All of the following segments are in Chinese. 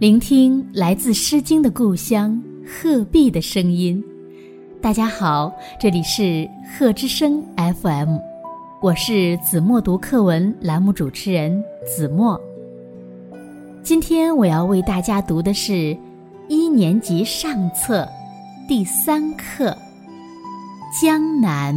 聆听来自《诗经》的故乡鹤壁的声音。大家好，这里是鹤之声 FM，我是子墨读课文栏目主持人子墨。今天我要为大家读的是一年级上册第三课《江南》。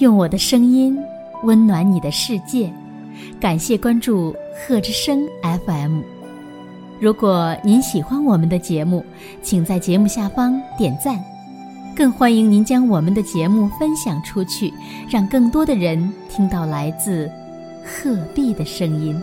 用我的声音温暖你的世界。感谢关注贺之声 FM。如果您喜欢我们的节目，请在节目下方点赞，更欢迎您将我们的节目分享出去，让更多的人听到来自鹤壁的声音。